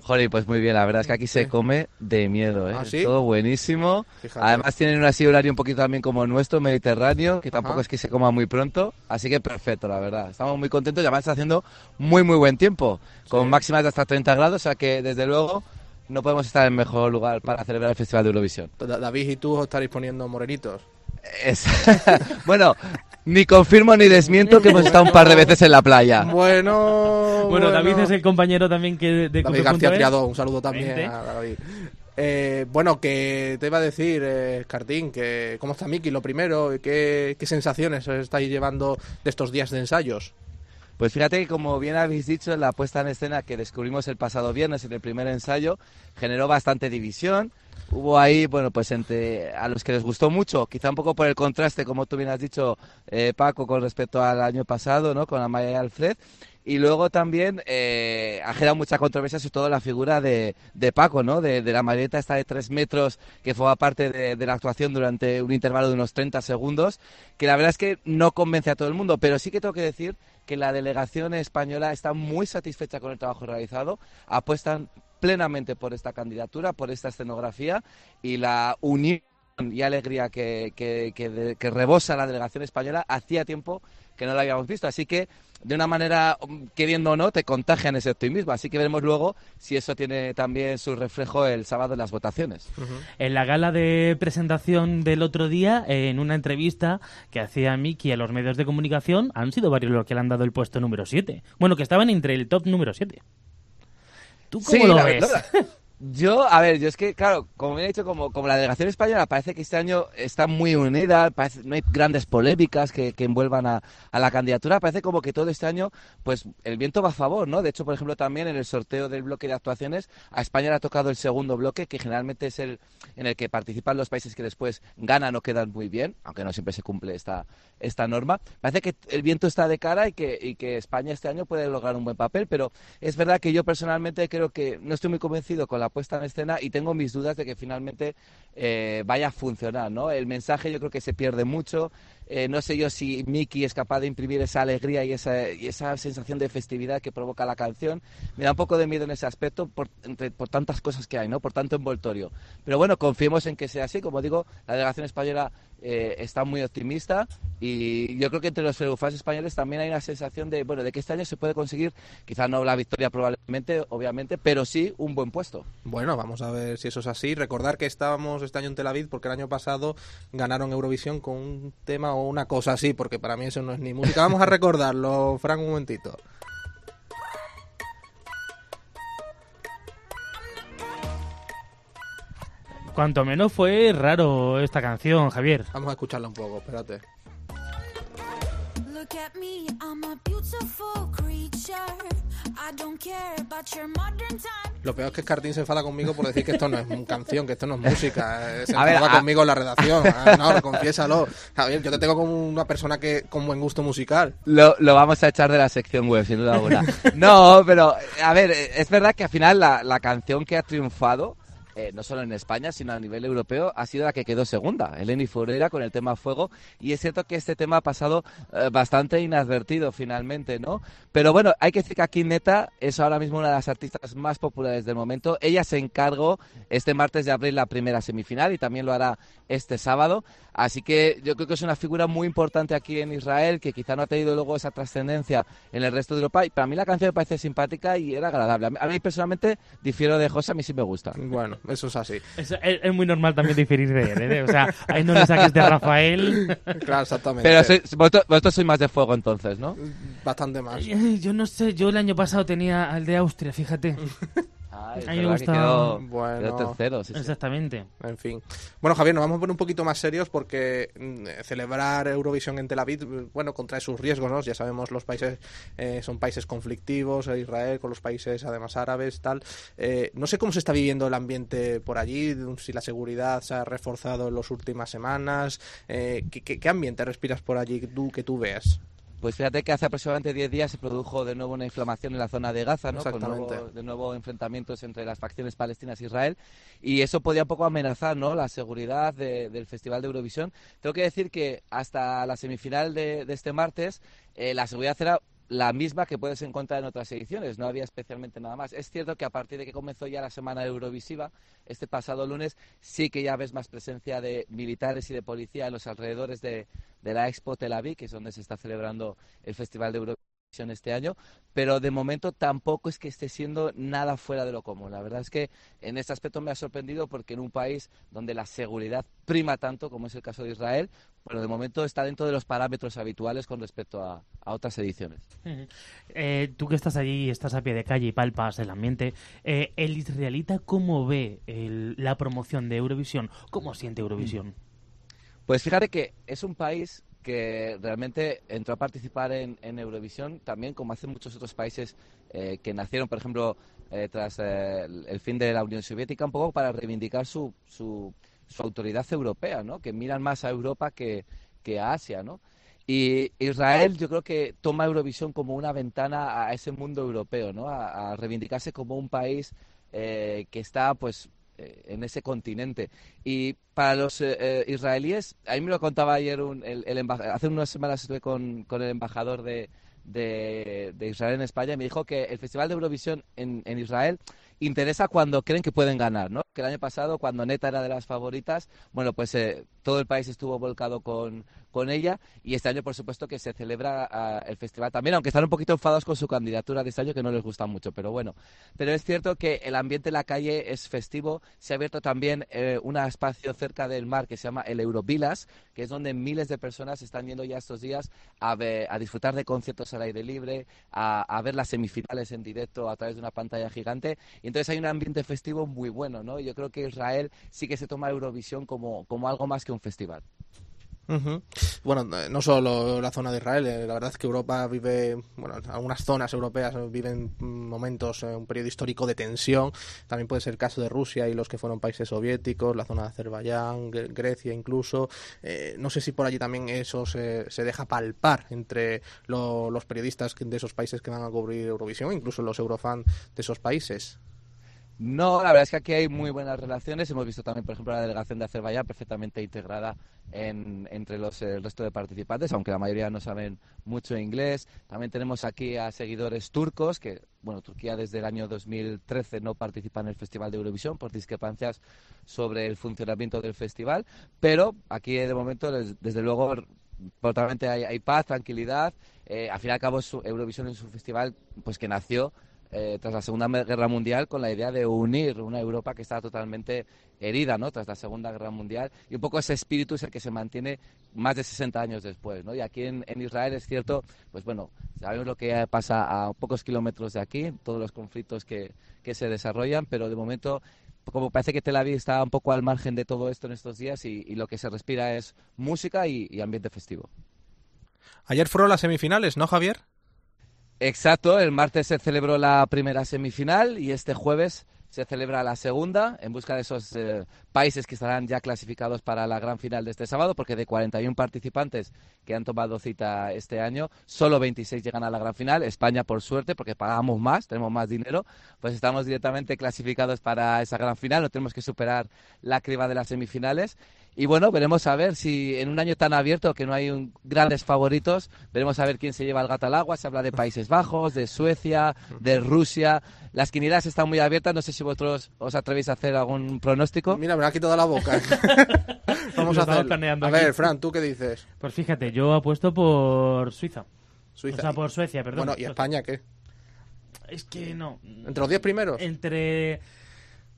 Joder, pues muy bien, la verdad es que aquí se come de miedo, ¿eh? ¿Ah, sí? Todo buenísimo. Fíjate. Además tienen un así horario un poquito también como nuestro, mediterráneo, que tampoco Ajá. es que se coma muy pronto, así que perfecto, la verdad. Estamos muy contentos y además está haciendo muy muy buen tiempo, con Sí. máximas de hasta 30 grados, o sea que desde luego no podemos estar en mejor lugar para celebrar el Festival de Eurovisión. Da- David y tú os estaréis poniendo morenitos. Es- bueno, ni confirmo ni desmiento que hemos estado un par de veces en la playa. Bueno, Bueno, David es el compañero también que de David. García Triado, un saludo también a David. Eh, bueno, que te iba a decir, eh, Cartín, que cómo está Miki, lo primero, y qué, qué sensaciones os estáis llevando de estos días de ensayos. Pues fíjate que como bien habéis dicho, la puesta en escena que descubrimos el pasado viernes en el primer ensayo generó bastante división. Hubo ahí, bueno, pues entre a los que les gustó mucho, quizá un poco por el contraste, como tú bien has dicho, eh, Paco, con respecto al año pasado, ¿no? Con Amaya y Alfred. Y luego también eh, ha generado mucha controversia sobre todo la figura de, de Paco, ¿no? De, de la maleta esta de tres metros que forma parte de, de la actuación durante un intervalo de unos 30 segundos, que la verdad es que no convence a todo el mundo, pero sí que tengo que decir que la delegación española está muy satisfecha con el trabajo realizado, apuestan plenamente por esta candidatura, por esta escenografía y la unión y alegría que, que, que rebosa la delegación española hacía tiempo que no la habíamos visto. Así que, de una manera, um, queriendo o no, te contagian ese optimismo. Así que veremos luego si eso tiene también su reflejo el sábado en las votaciones. En la gala de presentación del otro día, en una entrevista que hacía Miki a los medios de comunicación, han sido varios los que le han dado el puesto número 7. Bueno, que estaban entre el top número 7. ¿Tú cómo Sí, lo la ves? verdad. Yo, a ver, yo es que, claro, como me he dicho, como, como la delegación española parece que este año está muy unida, parece, no hay grandes polémicas que, que envuelvan a, a la candidatura, parece como que todo este año, pues el viento va a favor, ¿no? De hecho, por ejemplo, también en el sorteo del bloque de actuaciones, a España le ha tocado el segundo bloque, que generalmente es el en el que participan los países que después ganan o quedan muy bien, aunque no siempre se cumple esta, esta norma. Parece que el viento está de cara y que, y que España este año puede lograr un buen papel, pero es verdad que yo personalmente creo que no estoy muy convencido con la puesta en escena y tengo mis dudas de que finalmente eh, vaya a funcionar, ¿no? El mensaje yo creo que se pierde mucho. Eh, no sé yo si Miki es capaz de imprimir esa alegría y esa, y esa sensación de festividad que provoca la canción. Me da un poco de miedo en ese aspecto por, por tantas cosas que hay, ¿no? Por tanto envoltorio. Pero bueno, confiemos en que sea así. Como digo, la delegación española eh, está muy optimista y yo creo que entre los fans españoles también hay una sensación de, bueno, de que este año se puede conseguir, quizás no la victoria probablemente, obviamente, pero sí un buen puesto. Bueno, vamos a ver si eso es así. Recordar que estábamos este año en Tel Aviv porque el año pasado ganaron Eurovisión con un tema o una cosa así, porque para mí eso no es ni música. Vamos a recordarlo, Frank, un momentito. Cuanto menos fue raro esta canción, Javier. Vamos a escucharla un poco, espérate. Look at me, I'm a beautiful creature. I don't care about your modern time. Lo peor es que Cartín se enfada conmigo por decir que esto no es canción, que esto no es música. Eh, Se A ver, enfada a- conmigo en la redacción. Ah, no, confiésalo. Javier, yo te tengo como una persona que con buen gusto musical. Lo, lo vamos a echar de la sección web, sin duda alguna. No, pero, a ver, es verdad que al final la, la canción que ha triunfado, eh, no solo en España, sino a nivel europeo, ha sido la que quedó segunda, Eleni Furera con el tema Fuego. Y es cierto que este tema ha pasado eh, bastante inadvertido finalmente, ¿no? Pero bueno, hay que decir que aquí Neta es ahora mismo una de las artistas más populares del momento. Ella se encargó este martes de abrir la primera semifinal y también lo hará este sábado. Así que yo creo que es una figura muy importante aquí en Israel, que quizá no ha tenido luego esa trascendencia en el resto de Europa. Y para mí la canción me parece simpática y era agradable. A mí, personalmente difiero de José, a mí sí me gusta. Bueno, eso es así. Es, es- es muy normal también diferir de él, ¿eh? O sea, ahí no le saques de Rafael. Claro, exactamente. Pero sois- vosotros, vosotros sois más de fuego entonces, ¿no? Bastante más. Yo no sé, yo el año pasado tenía al de Austria, fíjate. Ah, es gusta- quedó, Bueno. quedó tercero, sí, sí. Exactamente. En fin. Bueno, Javier, nos vamos a poner un poquito más serios porque mm, celebrar Eurovisión en Tel Aviv, mm, bueno, contrae sus riesgos, ¿no? Ya sabemos, los países eh, son países conflictivos, eh, Israel con los países además árabes, tal. Eh, no sé cómo se está viviendo el ambiente por allí, si la seguridad se ha reforzado en las últimas semanas. eh, ¿qué, qué, qué ambiente respiras por allí tú, que tú veas? Pues fíjate que hace aproximadamente 10 días se produjo de nuevo una inflamación en la zona de Gaza, ¿no? Con nuevo- de nuevo enfrentamientos entre las facciones palestinas e Israel. Y eso podía un poco amenazar, ¿no? La seguridad de- del Festival de Eurovisión. Tengo que decir que hasta la semifinal de, de este martes, eh, la seguridad era la misma que puedes encontrar en otras ediciones, no había especialmente nada más. Es cierto que a partir de que comenzó ya la semana Eurovisiva, este pasado lunes, sí que ya ves más presencia de militares y de policía en los alrededores de, de la Expo Tel Aviv, que es donde se está celebrando el Festival de Eurovisión este año, pero de momento tampoco es que esté siendo nada fuera de lo común. La verdad es que en este aspecto me ha sorprendido porque en un país donde la seguridad prima tanto, como es el caso de Israel, pero de momento está dentro de los parámetros habituales con respecto a, a otras ediciones. Eh, tú que estás allí, estás a pie de calle y palpas el ambiente, eh, ¿el israelita cómo ve el- la promoción de Eurovisión? ¿Cómo siente Eurovisión? Pues fíjate que es un país que realmente entró a participar en, Eurovisión también como hacen muchos otros países eh, que nacieron, por ejemplo, eh, tras eh, el fin de la Unión Soviética, un poco para reivindicar su, su, su autoridad europea, ¿no? Que miran más a Europa que, que a Asia, ¿no? Y Israel yo creo que toma Eurovisión como una ventana a ese mundo europeo, ¿no? A, a reivindicarse como un país que está, pues, en ese continente. Y para los eh, eh, israelíes, a mí me lo contaba ayer, un, el, el emba- hace unas semanas estuve con, con el embajador de, de, Israel en España y me dijo que el Festival de Eurovisión en, en Israel interesa cuando creen que pueden ganar, ¿no? Que el año pasado, cuando Neta era de las favoritas, bueno, pues eh, todo el país estuvo volcado con, con ella y este año, por supuesto, que se celebra ah, el festival también, aunque están un poquito enfadados con su candidatura de este año, que no les gusta mucho, pero bueno. Pero es cierto que el ambiente en la calle es festivo. Se ha abierto también eh, un espacio cerca del mar que se llama el Eurovilas, que es donde miles de personas están yendo ya estos días a, ver- a disfrutar de conciertos al aire libre, a, a ver las semifinales en directo a través de una pantalla gigante. Y entonces hay un ambiente festivo muy bueno, ¿no? Yo creo que Israel sí que se toma Eurovisión como, como algo más que un festival. Bueno, eh, no solo la zona de Israel, eh, la verdad es que Europa vive, bueno, algunas zonas europeas viven mm, momentos, eh, un periodo histórico de tensión. También puede ser el caso de Rusia y los que fueron países soviéticos, la zona de Azerbaiyán, Gre- Grecia incluso. No sé si por allí también eso se, se deja palpar entre lo- los periodistas de esos países que van a cubrir Eurovisión, incluso los eurofans de esos países. No, la verdad es que aquí hay muy buenas relaciones. Hemos visto también, por ejemplo, la delegación de Azerbaiyán perfectamente integrada en- entre los, eh, el resto de participantes, aunque la mayoría no saben mucho inglés. También tenemos aquí a seguidores turcos, que, bueno, Turquía desde el año 2013 no participa en el Festival de Eurovisión por discrepancias sobre el funcionamiento del festival, pero aquí de momento, des- desde luego, totalmente hay, hay paz, tranquilidad. Eh, al fin y al cabo, su- Eurovisión es un festival pues que nació eh, tras la Segunda Guerra Mundial con la idea de unir una Europa que estaba totalmente herida, ¿no? Tras la Segunda Guerra Mundial y un poco ese espíritu es el que se mantiene más de 60 años después, ¿no? Y aquí en, en Israel es cierto, pues bueno, sabemos lo que pasa a pocos kilómetros de aquí, todos los conflictos que, que se desarrollan, pero de momento como parece que Tel Aviv está un poco al margen de todo esto en estos días y, y lo que se respira es música y- y ambiente festivo. Ayer fueron las semifinales, ¿no, Javier? Exacto, el martes se celebró la primera semifinal y este jueves se celebra la segunda en busca de esos eh, países que estarán ya clasificados para la gran final de este sábado, porque de 41 participantes que han tomado cita este año, solo 26 llegan a la gran final. España, por suerte, porque pagamos más, tenemos más dinero, pues estamos directamente clasificados para esa gran final, no tenemos que superar la criba de las semifinales. Y bueno, veremos a ver si en un año tan abierto que no hay un- grandes favoritos, veremos a ver quién se lleva el gato al agua. Se habla de Países Bajos, de Suecia, de Rusia. Las quinielas están muy abiertas. No sé si vosotros os atrevéis a hacer algún pronóstico. Mira, me ha quitado la boca. Vamos Lo a hacer. planeando A aquí. ver, Fran, ¿tú qué dices? Pues fíjate, yo apuesto por Suiza. Suiza. O sea, por Suecia, perdón. Bueno, ¿y España qué? Es que no. ¿Entre los 10 primeros? Entre...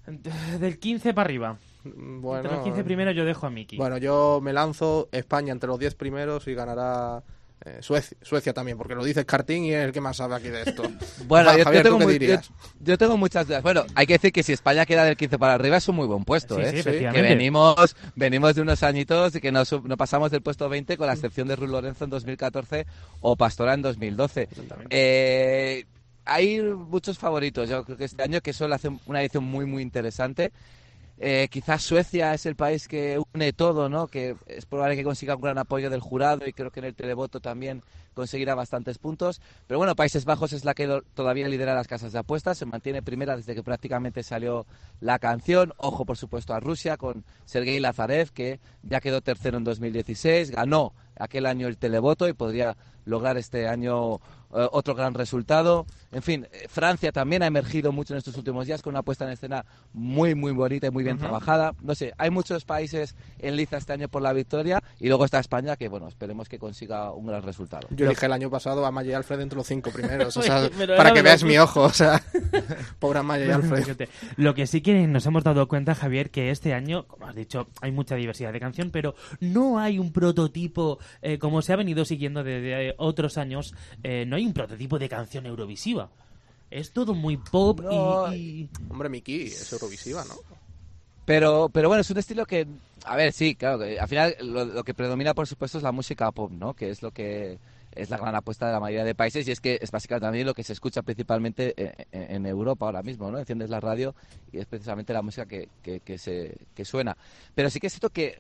entre- Del 15 para arriba. Bueno, Entre los 15 primeros yo dejo a Miki. Bueno, yo me lanzo España entre los 10 primeros y ganará Eh, Suecia, Suecia también, porque lo dice Karting y es el que más sabe aquí de esto. Bueno, Javier, yo tengo ¿tú muy- yo- yo tengo muchas dudas. Bueno, hay que decir que si España queda del 15 para arriba es un muy buen puesto, Sí, ¿eh? sí, que efectivamente. venimos, venimos de unos añitos y que no, sub- no pasamos del puesto 20 con la excepción de Ruiz Lorenzo en 2014 o Pastora en 2012. Eh, hay muchos favoritos. Yo creo que este año que suele hacer una edición muy, muy interesante. Eh, quizás Suecia es el país que une todo, ¿no? Que es probable que consiga un gran apoyo del jurado y creo que en el televoto también conseguirá bastantes puntos. Pero bueno, Países Bajos es la que todavía lidera las casas de apuestas, se mantiene primera desde que prácticamente salió la canción. Ojo, por supuesto, a Rusia con Sergei Lazarev, que ya quedó tercero en 2016, ganó aquel año el televoto y podría lograr este año eh, otro gran resultado. En fin, eh, Francia también ha emergido mucho en estos últimos días con una puesta en escena muy, muy bonita y muy bien trabajada. No sé, hay muchos países en liza este año por la victoria y luego está España que, bueno, esperemos que consiga un gran resultado. Yo dije el año pasado a Maya y Alfred entre los cinco primeros, o sea, para que veas mi ojo, o sea, pobre Maya y Alfred. Lo que sí que nos hemos dado cuenta, Javier, que este año, como has dicho, hay mucha diversidad de canción, pero no hay un prototipo, eh, como se ha venido siguiendo desde otros años, eh, no hay un prototipo de canción eurovisiva. Es todo muy pop y- No. y, Hombre, Miki es Eurovisiva, ¿no? Pero, pero bueno, es un estilo que, a ver, sí, claro, que al final lo, lo que predomina, por supuesto, es la música pop, ¿no? Que es lo que es la gran apuesta de la mayoría de países y es que es básicamente también lo que se escucha principalmente en, en- en Europa ahora mismo, ¿no? Enciendes la radio y es precisamente la música que, que, que se, que suena. Pero sí que es cierto que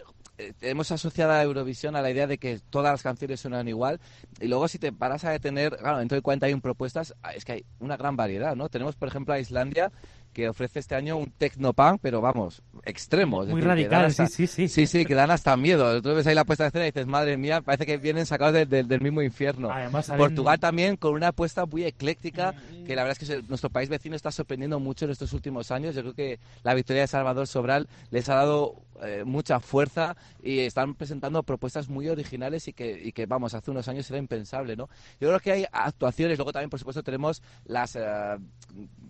hemos asociado a Eurovisión a la idea de que todas las canciones suenan igual y luego si te paras a detener, claro, dentro de 41 propuestas, ah, es que hay una gran variedad, ¿no? Tenemos, por ejemplo, a Islandia que ofrece este año un technopunk, pero vamos, extremo. muy decir, radical, hasta- sí, sí, sí. Sí, sí, que dan hasta miedo. Tú ves ahí la puesta de escena y dices, madre mía, parece que vienen sacados de- de- del mismo infierno. Además, salen- Portugal también con una apuesta muy ecléctica, que la verdad es que nuestro país vecino está sorprendiendo mucho en estos últimos años. Yo creo que la victoria de Salvador Sobral les ha dado eh, mucha fuerza y están presentando propuestas muy originales y que, y que, vamos, hace unos años era impensable, ¿no? Yo creo que hay actuaciones, luego también, por supuesto, tenemos las eh,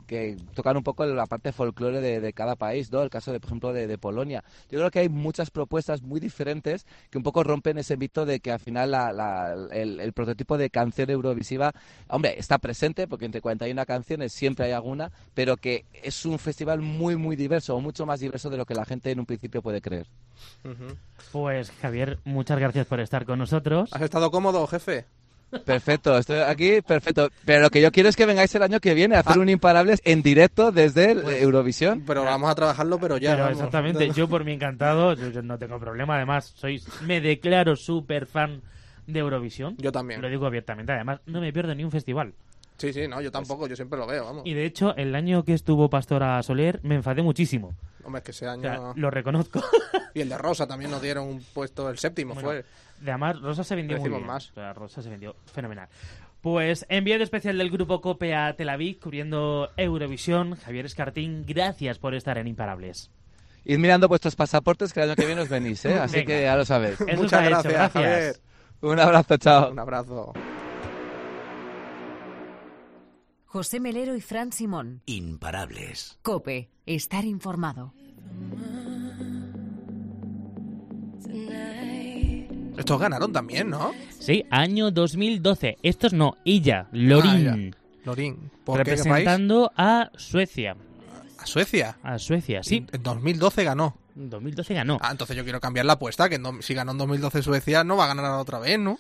que tocan un poco la parte folclore de, de cada país, ¿no? El caso, de, por ejemplo, de, de Polonia. Yo creo que hay muchas propuestas muy diferentes que un poco rompen ese mito de que al final la- la- el, el prototipo de canción eurovisiva, hombre, está presente porque entre 41 canciones siempre hay alguna, pero que es un festival muy, muy diverso, mucho más diverso de lo que la gente en un principio puede creer. Pues Javier, muchas gracias por estar con nosotros. ¿Has estado cómodo, jefe? Perfecto, estoy aquí, perfecto. Pero lo que yo quiero es que vengáis el año que viene a hacer un Imparables en directo desde el- Eurovisión. Pero vamos a trabajarlo, pero ya. Pero exactamente, yo por mí encantado, yo, yo no tengo problema, además soy, me declaro súper fan de Eurovisión. Yo también. Lo digo abiertamente, además no me pierdo ni un festival. Sí, sí, no, yo tampoco, yo siempre lo veo, vamos. Y de hecho, el año que estuvo Pastora Soler me enfadé muchísimo. Hombre, es que ese O año... sea, lo reconozco. Y el de Rosa también nos dieron un puesto, el séptimo Bueno, fue. de además, Rosa se vendió muy bien. más. O sea, Rosa se vendió fenomenal. Pues enviado especial del grupo Cope a Tel Aviv, cubriendo Eurovisión. Javier Escartín, gracias por estar en Imparables. Id mirando vuestros pasaportes que el año que viene os venís, ¿eh? Así Venga. que ya lo sabéis. Eso Muchas gracias, gracias. Javier. Un abrazo, chao. Un abrazo. José Melero y Fran Simón. Imparables. Cope, estar informado. Estos ganaron también, ¿no? Sí, año 2012. Estos no, ella, Lorin. Ah, Lorín. ¿Por qué, qué país? representando a Suecia. A Suecia. A Suecia, sí. En 2012 ganó. En 2012 ganó. Ah, entonces yo quiero cambiar la apuesta, que si ganó en 2012 Suecia, no va a ganar otra vez, ¿no?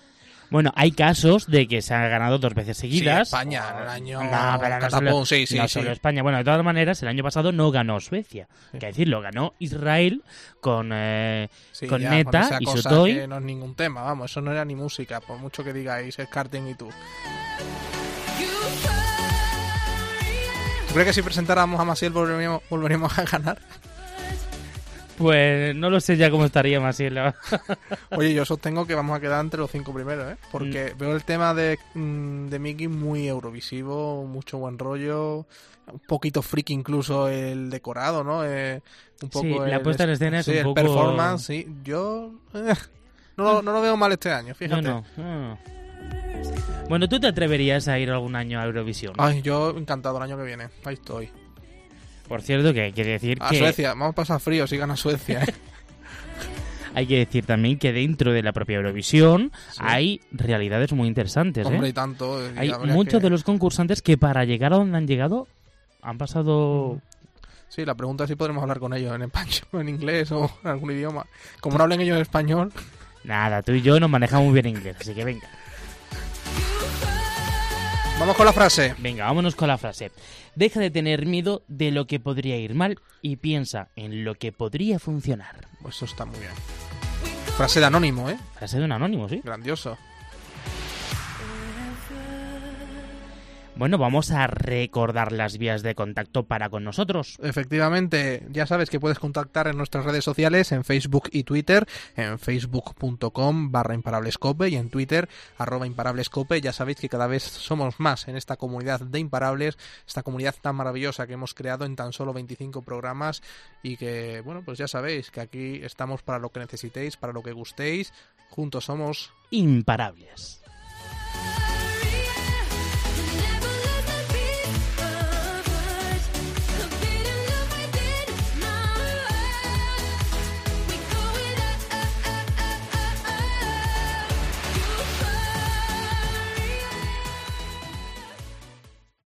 Bueno, hay casos de que se ha ganado dos veces seguidas. Sí, España, en el año No, pero no solo, sí, sí, no solo España. Bueno, de todas maneras, el año pasado no ganó Suecia. Hay que decirlo, ganó Israel con, eh, con ya, Neta y Sotoy. no es ningún tema, vamos, eso no era ni música, por mucho que digáis es karting y tú. ¿Tú crees que si presentáramos a Maciel volveríamos, volveríamos a ganar? Pues no lo sé ya cómo estaría Maciel. la- Oye, yo sostengo que vamos a quedar entre los cinco primeros, ¿eh? Mm. Porque veo el tema de, mm, de Mickey muy eurovisivo, mucho buen rollo, un poquito friki incluso el decorado, ¿no? Eh, un poco Sí, la el- puesta en escena es sí, un el poco- performance, sí. Yo eh, no, lo- no lo veo mal este año, fíjate. No, no. Bueno, ¿tú te atreverías a ir algún año a Eurovisión? Ay, yo encantado el año que viene. Ahí estoy. Por cierto, que hay que decir A que... Suecia, vamos a pasar frío si gana Suecia, ¿eh? hay que decir también que dentro de la propia Eurovisión hay realidades muy interesantes. ¿eh? Hombre, y tanto. y Hay muchos que- de los concursantes que para llegar a donde han llegado han pasado... Sí, la pregunta es si podremos hablar con ellos en español, en inglés o en algún idioma. Como no hablen ellos español, Nada, tú y yo nos manejamos muy bien inglés, así que venga. Vamos con la frase. Venga, vámonos con la frase. Deja de tener miedo de lo que podría ir mal y piensa en lo que podría funcionar. Pues eso está muy bien. Frase de anónimo, ¿eh? Frase de un anónimo, ¿sí? Grandioso. Bueno, vamos a recordar las vías de contacto para con nosotros. Efectivamente, ya sabes que puedes contactar en nuestras redes sociales, en Facebook y Twitter, en facebook.com barra imparablescope y en Twitter arroba imparablescope. Ya sabéis que cada vez somos más en esta comunidad de imparables, esta comunidad tan maravillosa que hemos creado en tan solo 25 programas y que, bueno, pues ya sabéis que aquí estamos para lo que necesitéis, para lo que gustéis. Juntos somos Imparables.